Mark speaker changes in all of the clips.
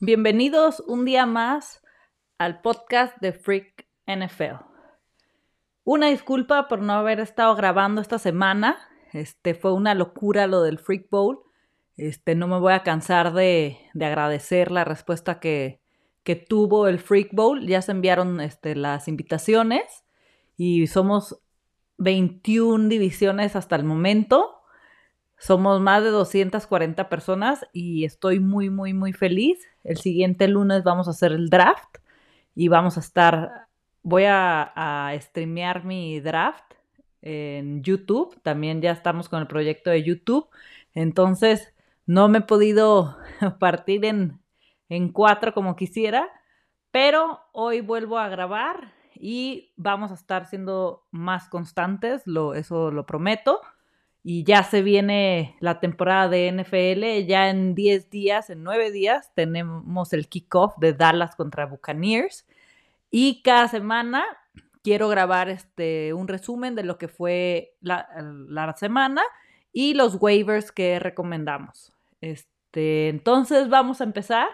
Speaker 1: Bienvenidos un día más al podcast de Freak NFL. Una disculpa por no haber estado grabando esta semana. Este fue una locura lo del Freak Bowl. Este, no me voy a cansar de, agradecer la respuesta que, que, tuvo el Freak Bowl. Ya se enviaron este, las invitaciones y somos 21 divisiones hasta el momento. Somos más de 240 personas y estoy muy, muy, muy feliz. El siguiente lunes vamos a hacer el draft y vamos a estar, voy a, a streamear mi draft en YouTube. También ya estamos con el proyecto de YouTube. Entonces, no me he podido partir en, en cuatro como quisiera, pero hoy vuelvo a grabar y vamos a estar siendo más constantes, lo, eso lo prometo y ya se viene la temporada de NFL. Ya en 10 días, en 9 días, tenemos el kickoff de Dallas contra Buccaneers. Y cada semana quiero grabar este, un resumen de lo que fue la, semana y los waivers que recomendamos. Este, entonces vamos a empezar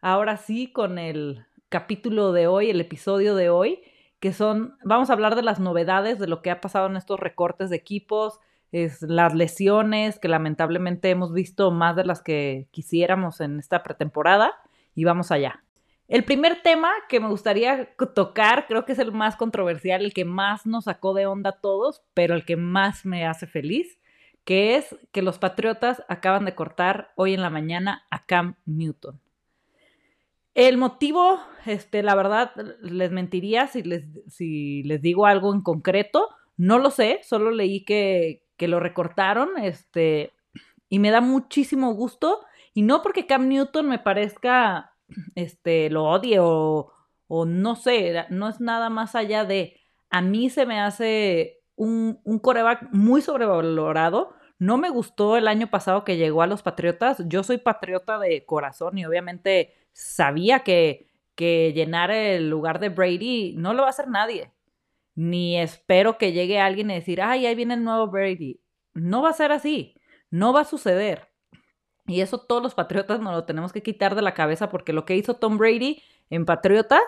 Speaker 1: ahora sí con el capítulo de hoy, el episodio de hoy, que son, vamos a hablar de las novedades, de lo que ha pasado en estos recortes de equipos, es las lesiones que lamentablemente hemos visto más de las que quisiéramos en esta pretemporada y vamos allá. El primer tema que me gustaría tocar, creo que es el más controversial, el que más nos sacó de onda a todos, pero el que más me hace feliz, que es que los Patriotas acaban de cortar hoy en la mañana a Cam Newton. El motivo, este, la verdad, les mentiría si les, si les digo algo en concreto. No lo sé, solo leí que, que lo recortaron, este, y me da muchísimo gusto, y no porque Cam Newton me parezca, este, lo odie o, o no sé, no es nada más allá de, a mí se me hace un, un coreback muy sobrevalorado, no me gustó el año pasado que llegó a los Patriotas. Yo soy patriota de corazón y obviamente sabía que, que llenar el lugar de Brady no lo va a hacer nadie ni espero que llegue alguien y decir, ay, ahí viene el nuevo Brady. No va a ser así, no va a suceder. Y eso todos los patriotas nos lo tenemos que quitar de la cabeza porque lo que hizo Tom Brady en Patriotas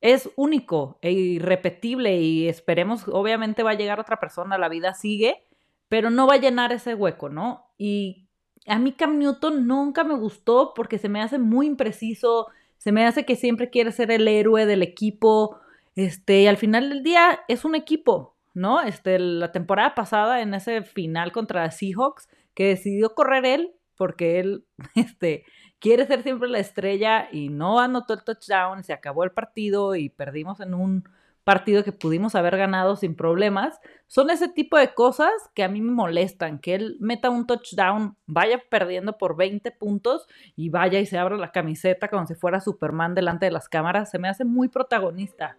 Speaker 1: es único e irrepetible y esperemos, obviamente va a llegar otra persona, la vida sigue, pero no va a llenar ese hueco, ¿no? Y a mí Cam Newton nunca me gustó porque se me hace muy impreciso, se me hace que siempre quiere ser el héroe del equipo, este, y al final del día es un equipo, ¿no? Este, la temporada pasada, en ese final contra Seahawks, que decidió correr él, porque él, este, quiere ser siempre la estrella y no anotó el touchdown, se acabó el partido y perdimos en un partido que pudimos haber ganado sin problemas. Son ese tipo de cosas que a mí me molestan, que él meta un touchdown, vaya perdiendo por 20 puntos y vaya y se abra la camiseta como si fuera Superman delante de las cámaras, se me hace muy protagonista.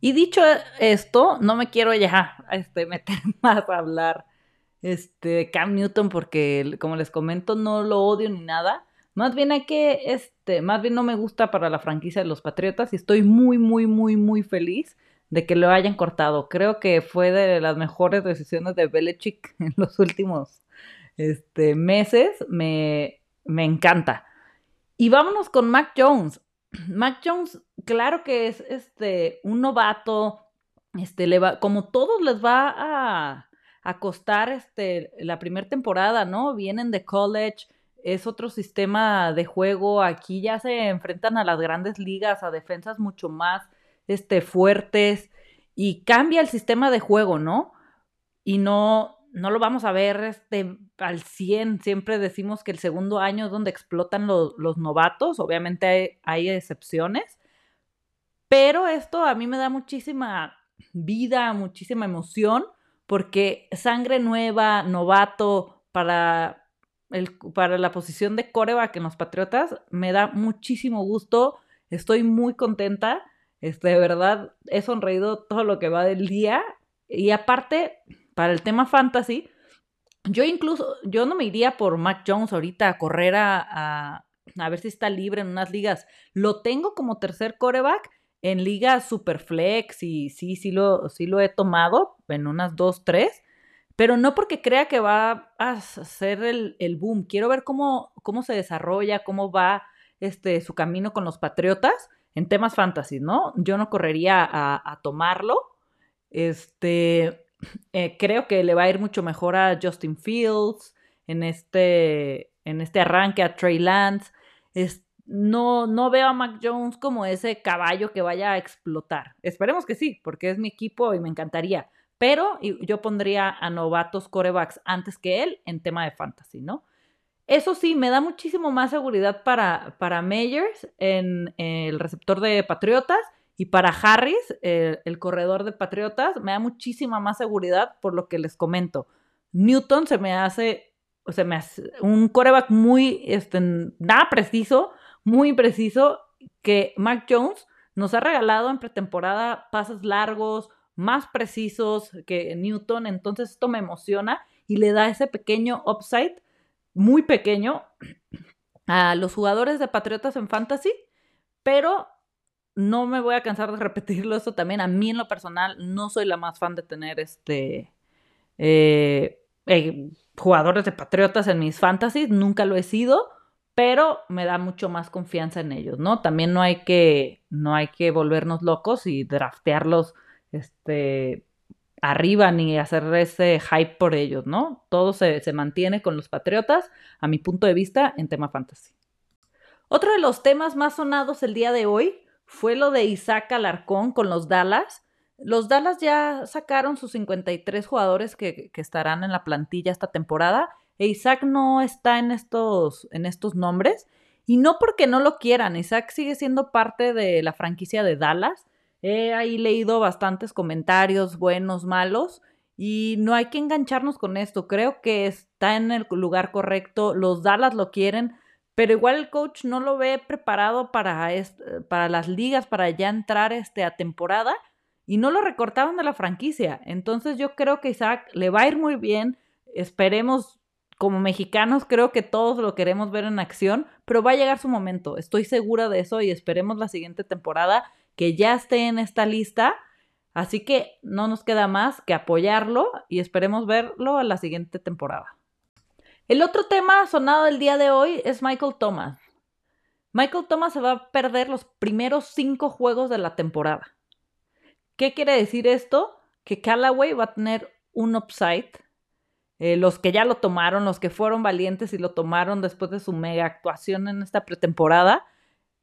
Speaker 1: Y dicho esto, no me quiero ya este, meter más a hablar este, de Cam Newton porque, como les comento, no lo odio ni nada. Más bien hay que, este, más bien no me gusta para la franquicia de los Patriotas y estoy muy, muy, muy, muy feliz de que lo hayan cortado. Creo que fue de las mejores decisiones de Belichick en los últimos este, meses. Me, me encanta. Y vámonos con Mac Jones. Mac Jones, claro que es este un novato, este le va, como todos les va a, costar este la primera temporada, ¿no? Vienen de college, es otro sistema de juego, aquí ya se enfrentan a las grandes ligas, a defensas mucho más este fuertes y cambia el sistema de juego, ¿no? Y no no lo vamos a ver este, al 100. Siempre decimos que el segundo año es donde explotan los novatos. Obviamente hay, excepciones. Pero esto a mí me da muchísima vida, muchísima emoción, porque sangre nueva, novato, para, el, para la posición de coreback en los Patriotas, me da muchísimo gusto. Estoy muy contenta. Este, de verdad, he sonreído todo lo que va del día. Y aparte, para el tema fantasy, yo incluso, yo no me iría por Mac Jones ahorita a correr a, a, ver si está libre en unas ligas. Lo tengo como tercer coreback en ligas superflex y sí, sí lo, sí lo he tomado en unas dos, tres. pero no porque crea que va a hacer el, el boom. Quiero ver cómo, cómo se desarrolla, cómo va este, su camino con los Patriotas en temas fantasy, ¿no? Yo no correría a, tomarlo. Este, eh, creo que le va a ir mucho mejor a Justin Fields en este, en este arranque, a Trey Lance. Es, no, no veo a Mac Jones como ese caballo que vaya a explotar. Esperemos que sí, porque es mi equipo y me encantaría. Pero yo pondría a novatos corebacks antes que él en tema de fantasy, ¿no? Eso sí, me da muchísimo más seguridad para, para Meyers en, el receptor de Patriotas y para Harris, el, corredor de Patriotas, me da muchísima más seguridad por lo que les comento. Newton se me hace, o me hace un coreback muy, este, nada preciso, muy preciso, que Mac Jones nos ha regalado en pretemporada pases largos, más precisos que Newton, entonces esto me emociona y le da ese pequeño upside muy pequeño a los jugadores de Patriotas en Fantasy, pero no me voy a cansar de repetirlo eso también. A mí en lo personal no soy la más fan de tener este eh, eh, jugadores de Patriotas en mis fantasies, nunca lo he sido, pero me da mucho más confianza en ellos, ¿no? También no hay que, no hay que volvernos locos y draftearlos este, arriba ni hacer ese hype por ellos, ¿no? Todo se, mantiene con los Patriotas, a mi punto de vista, en tema fantasy. Otro de los temas más sonados el día de hoy fue lo de Isaac Alarcón con los Dallas. Los Dallas ya sacaron sus 53 jugadores que, estarán en la plantilla esta temporada e Isaac no está en estos, en estos nombres y no porque no lo quieran, Isaac sigue siendo parte de la franquicia de Dallas He ahí leído bastantes comentarios, buenos, malos, y no hay que engancharnos con esto. Creo que está en el lugar correcto, los Dallas lo quieren, pero igual el coach no lo ve preparado para, para las ligas, para ya entrar este, a temporada, y no lo recortaron de la franquicia. Entonces yo creo que Isaac le va a ir muy bien. Esperemos, como mexicanos, creo que todos lo queremos ver en acción, pero va a llegar su momento. Estoy segura de eso y esperemos la siguiente temporada que ya esté en esta lista. Así que no nos queda más que apoyarlo y esperemos verlo a la siguiente temporada. El otro tema sonado el día de hoy es Michael Thomas. Michael Thomas se va a perder los primeros cinco juegos de la temporada. ¿Qué quiere decir esto? Que Callaway va a tener un upside. Eh, los que ya lo tomaron, los que fueron valientes y lo tomaron después de su mega actuación en esta pretemporada,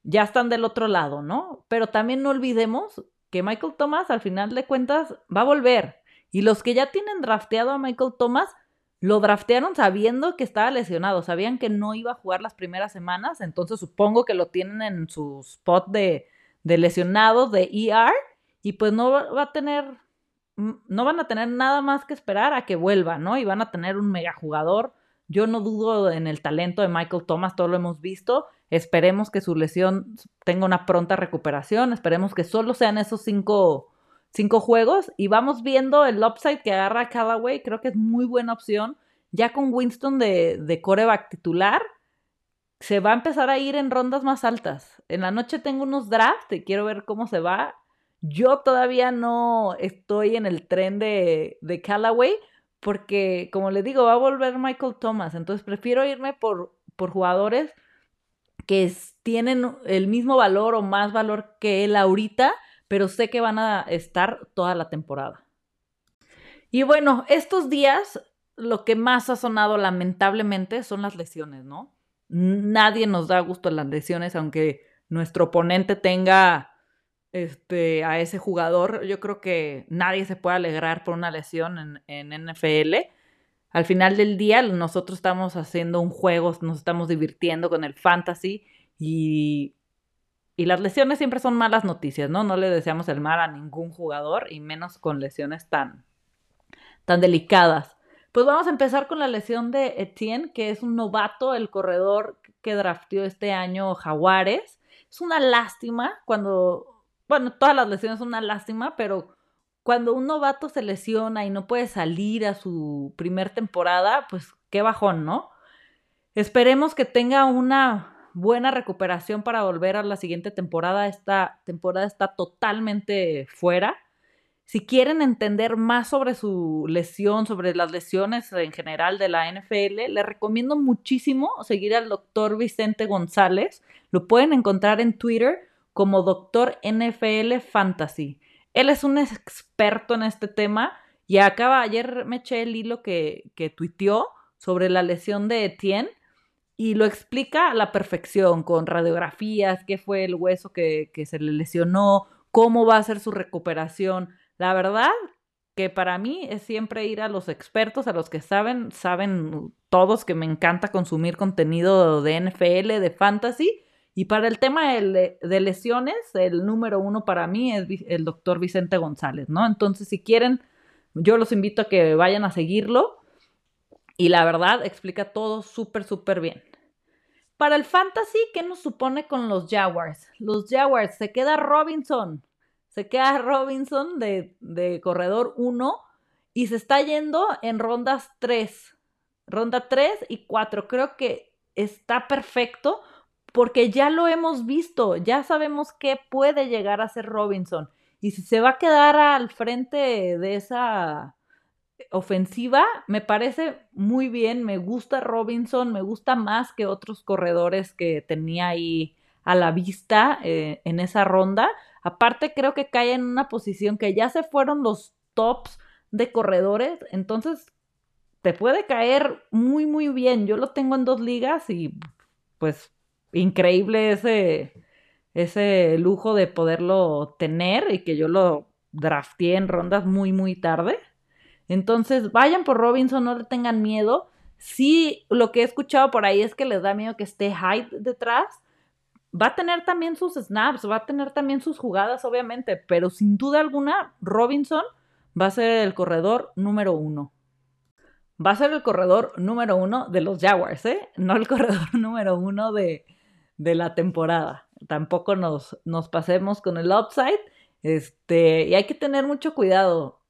Speaker 1: ya están del otro lado, ¿no? Pero también no olvidemos que Michael Thomas al final de cuentas va a volver. Y los que ya tienen drafteado a Michael Thomas, lo draftearon sabiendo que estaba lesionado, sabían que no iba a jugar las primeras semanas, entonces supongo que lo tienen en su spot de, de lesionados, de ER, y pues no va a tener, no van a tener nada más que esperar a que vuelva, ¿no? Y van a tener un mega jugador. Yo no dudo en el talento de Michael Thomas, todo lo hemos visto, Esperemos que su lesión tenga una pronta recuperación. Esperemos que solo sean esos cinco, cinco juegos. Y vamos viendo el upside que agarra Callaway. Creo que es muy buena opción. Ya con Winston de, de coreback titular, se va a empezar a ir en rondas más altas. En la noche tengo unos drafts y quiero ver cómo se va. Yo todavía no estoy en el tren de, de Callaway porque, como le digo, va a volver Michael Thomas. Entonces prefiero irme por, por jugadores que tienen el mismo valor o más valor que él ahorita, pero sé que van a estar toda la temporada. Y bueno, estos días lo que más ha sonado lamentablemente son las lesiones, ¿no? Nadie nos da gusto en las lesiones, aunque nuestro oponente tenga este, a ese jugador. Yo creo que nadie se puede alegrar por una lesión en, en NFL al final del día nosotros estamos haciendo un juego, nos estamos divirtiendo con el fantasy y, y las lesiones siempre son malas noticias, ¿no? No le deseamos el mal a ningún jugador y menos con lesiones tan, tan delicadas. Pues vamos a empezar con la lesión de Etienne, que es un novato, el corredor que draftió este año Jaguares. Es una lástima cuando, bueno, todas las lesiones son una lástima, pero cuando un novato se lesiona y no puede salir a su primer temporada, pues qué bajón, ¿no? Esperemos que tenga una buena recuperación para volver a la siguiente temporada. Esta temporada está totalmente fuera. Si quieren entender más sobre su lesión, sobre las lesiones en general de la NFL, les recomiendo muchísimo seguir al doctor Vicente González. Lo pueden encontrar en Twitter como doctor NFL Fantasy. Él es un experto en este tema y acaba, ayer me eché el hilo que, que tuiteó sobre la lesión de Etienne y lo explica a la perfección con radiografías, qué fue el hueso que, que se le lesionó, cómo va a ser su recuperación. La verdad que para mí es siempre ir a los expertos, a los que saben, saben todos que me encanta consumir contenido de NFL, de fantasy. Y para el tema de, de lesiones, el número uno para mí es el doctor Vicente González, ¿no? Entonces, si quieren, yo los invito a que vayan a seguirlo. Y la verdad, explica todo súper, súper bien. Para el fantasy, ¿qué nos supone con los Jaguars? Los Jaguars, se queda Robinson. Se queda Robinson de, de corredor 1 y se está yendo en rondas 3. Ronda 3 y 4. Creo que está perfecto porque ya lo hemos visto. Ya sabemos qué puede llegar a ser Robinson. Y si se va a quedar al frente de esa ofensiva, me parece muy bien, me gusta Robinson, me gusta más que otros corredores que tenía ahí a la vista eh, en esa ronda. Aparte creo que cae en una posición que ya se fueron los tops de corredores, entonces te puede caer muy muy bien. Yo lo tengo en dos ligas y pues increíble ese ese lujo de poderlo tener y que yo lo drafté en rondas muy muy tarde. Entonces, vayan por Robinson, no le tengan miedo. Sí, lo que he escuchado por ahí es que les da miedo que esté Hyde detrás. Va a tener también sus snaps, va a tener también sus jugadas, obviamente, pero sin duda alguna, Robinson va a ser el corredor número uno. Va a ser el corredor número uno de los Jaguars, ¿eh? No el corredor número uno de, de la temporada. Tampoco nos, nos pasemos con el upside. Este, y hay que tener mucho cuidado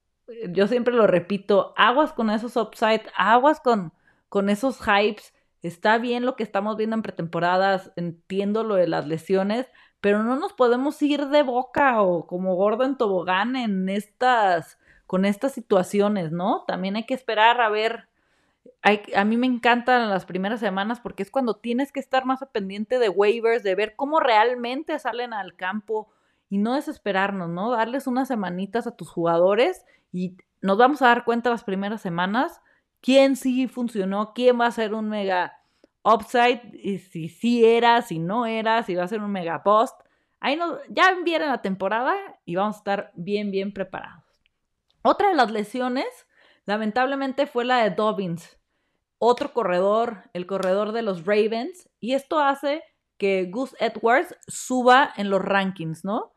Speaker 1: yo siempre lo repito, aguas con esos upside, aguas con, con esos hypes. Está bien lo que estamos viendo en pretemporadas, entiendo lo de las lesiones, pero no nos podemos ir de boca o como gordo en tobogán en estas, con estas situaciones, ¿no? También hay que esperar a ver. a mí me encantan las primeras semanas porque es cuando tienes que estar más pendiente de waivers, de ver cómo realmente salen al campo y no desesperarnos, ¿no? Darles unas semanitas a tus jugadores y nos vamos a dar cuenta las primeras semanas quién sí funcionó, quién va a ser un mega upside, y si sí era, si no era, si va a ser un mega post. Ahí nos, ya viene la temporada y vamos a estar bien, bien preparados. Otra de las lesiones, lamentablemente, fue la de Dobbins, otro corredor, el corredor de los Ravens, y esto hace que Gus Edwards suba en los rankings, ¿no?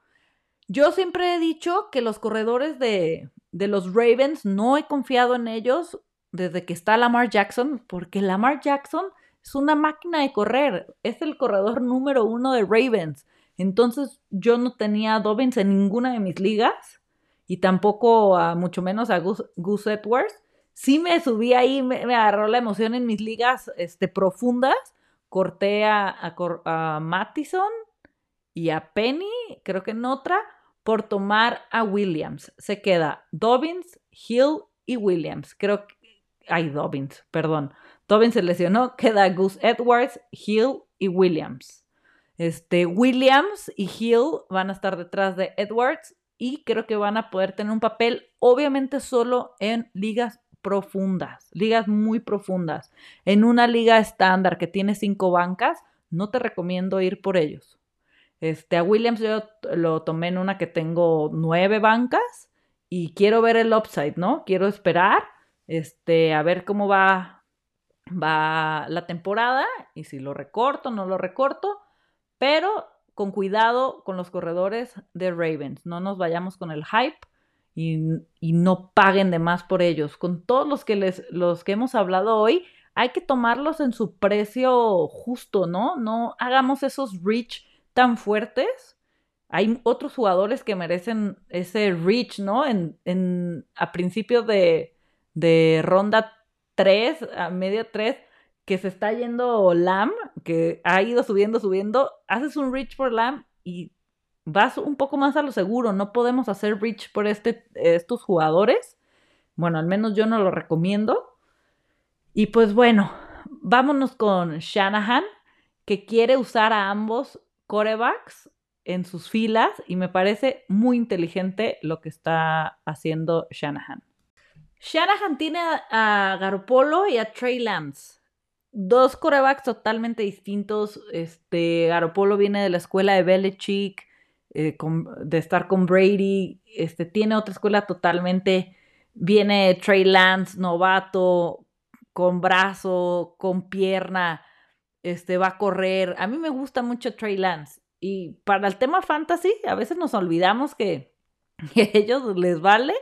Speaker 1: Yo siempre he dicho que los corredores de, de los Ravens no he confiado en ellos desde que está Lamar Jackson, porque Lamar Jackson es una máquina de correr, es el corredor número uno de Ravens. Entonces yo no tenía a Dobbins en ninguna de mis ligas y tampoco a mucho menos a Gus, Edwards. Sí me subí ahí, me, agarró la emoción en mis ligas este, profundas. Corté a, a Mattison y a Penny, creo que en otra, por tomar a Williams. Se queda Dobbins, Hill y Williams. Creo que... Ay, Dobbins, perdón. Dobbins se lesionó. Queda Gus Edwards, Hill y Williams. Este, Williams y Hill van a estar detrás de Edwards y creo que van a poder tener un papel, obviamente solo en ligas profundas, ligas muy profundas. En una liga estándar que tiene cinco bancas, no te recomiendo ir por ellos. Este, a Williams yo lo tomé en una que tengo nueve bancas y quiero ver el upside, ¿no? Quiero esperar, este, a ver cómo va, va la temporada y si lo recorto, no lo recorto, pero con cuidado con los corredores de Ravens, no nos vayamos con el hype y, y no paguen de más por ellos. Con todos los que, les, los que hemos hablado hoy, hay que tomarlos en su precio justo, ¿no? No hagamos esos reach tan fuertes, hay otros jugadores que merecen ese reach, ¿no? En, a principios de, de ronda 3, a media 3, que se está yendo Lam, que ha ido subiendo, subiendo, haces un reach por Lam y vas un poco más a lo seguro, no podemos hacer reach por este, estos jugadores. Bueno, al menos yo no lo recomiendo. Y pues bueno, vámonos con Shanahan, que quiere usar a ambos corebacks en sus filas y me parece muy inteligente lo que está haciendo Shanahan. Shanahan tiene a, Garopolo y a Trey Lance. Dos corebacks totalmente distintos. Este, Garopolo viene de la escuela de Belichick, eh, de estar con Brady. Este, tiene otra escuela totalmente. Viene Trey Lance, novato, con brazo, con pierna. Este, va a correr. A mí me gusta mucho Trey Lance. Y para el tema fantasy, a veces nos olvidamos que, ellos les vale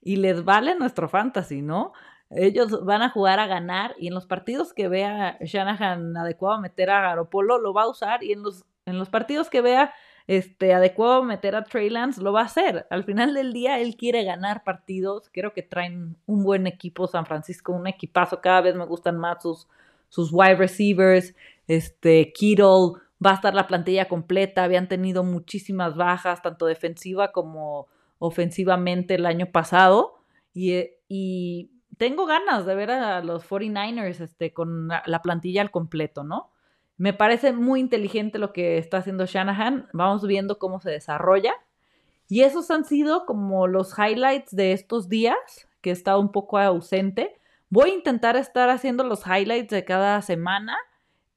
Speaker 1: y les vale nuestro fantasy, ¿no? Ellos van a jugar a ganar y en los partidos que vea Shanahan adecuado meter a Garopolo lo va a usar y en los, en los partidos que vea este, adecuado meter a Trey Lance lo va a hacer. Al final del día él quiere ganar partidos. Creo que traen un buen equipo San Francisco, un equipazo. Cada vez me gustan más sus, sus wide receivers. Este, Kittle, va a estar la plantilla completa. Habían tenido muchísimas bajas, tanto defensiva como ofensivamente el año pasado y, eh, tengo ganas de ver a los 49ers este, con la, plantilla al completo, ¿no? Me parece muy inteligente lo que está haciendo Shanahan. Vamos viendo cómo se desarrolla. Y esos han sido como los highlights de estos días, que he estado un poco ausente. Voy a intentar estar haciendo los highlights de cada semana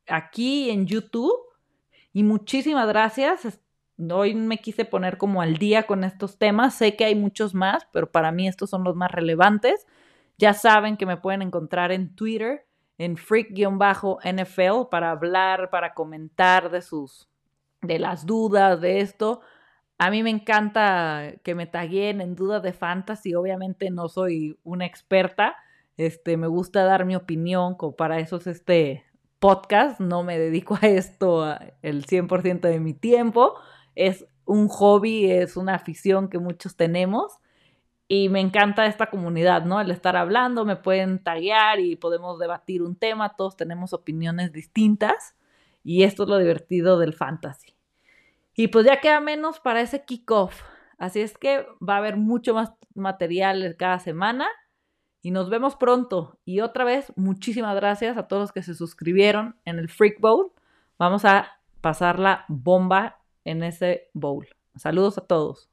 Speaker 1: aquí en YouTube. Y muchísimas gracias hoy me quise poner como al día con estos temas. Sé que hay muchos más, pero para mí estos son los más relevantes. Ya saben que me pueden encontrar en Twitter, en freak-nfl, para hablar, para comentar de sus, de las dudas, de esto. A mí me encanta que me taguen en dudas de fantasy. Obviamente no soy una experta. Este, me gusta dar mi opinión, como para eso es este podcast. No me dedico a esto el 100% de mi tiempo es un hobby, es una afición que muchos tenemos y me encanta esta comunidad, ¿no? El estar hablando, me pueden taguear y podemos debatir un tema, todos tenemos opiniones distintas y esto es lo divertido del fantasy. Y pues ya queda menos para ese kickoff, así es que va a haber mucho más material cada semana y nos vemos pronto. Y otra vez, muchísimas gracias a todos los que se suscribieron en el Freak Bowl. Vamos a pasar la bomba en ese bowl. Saludos a todos.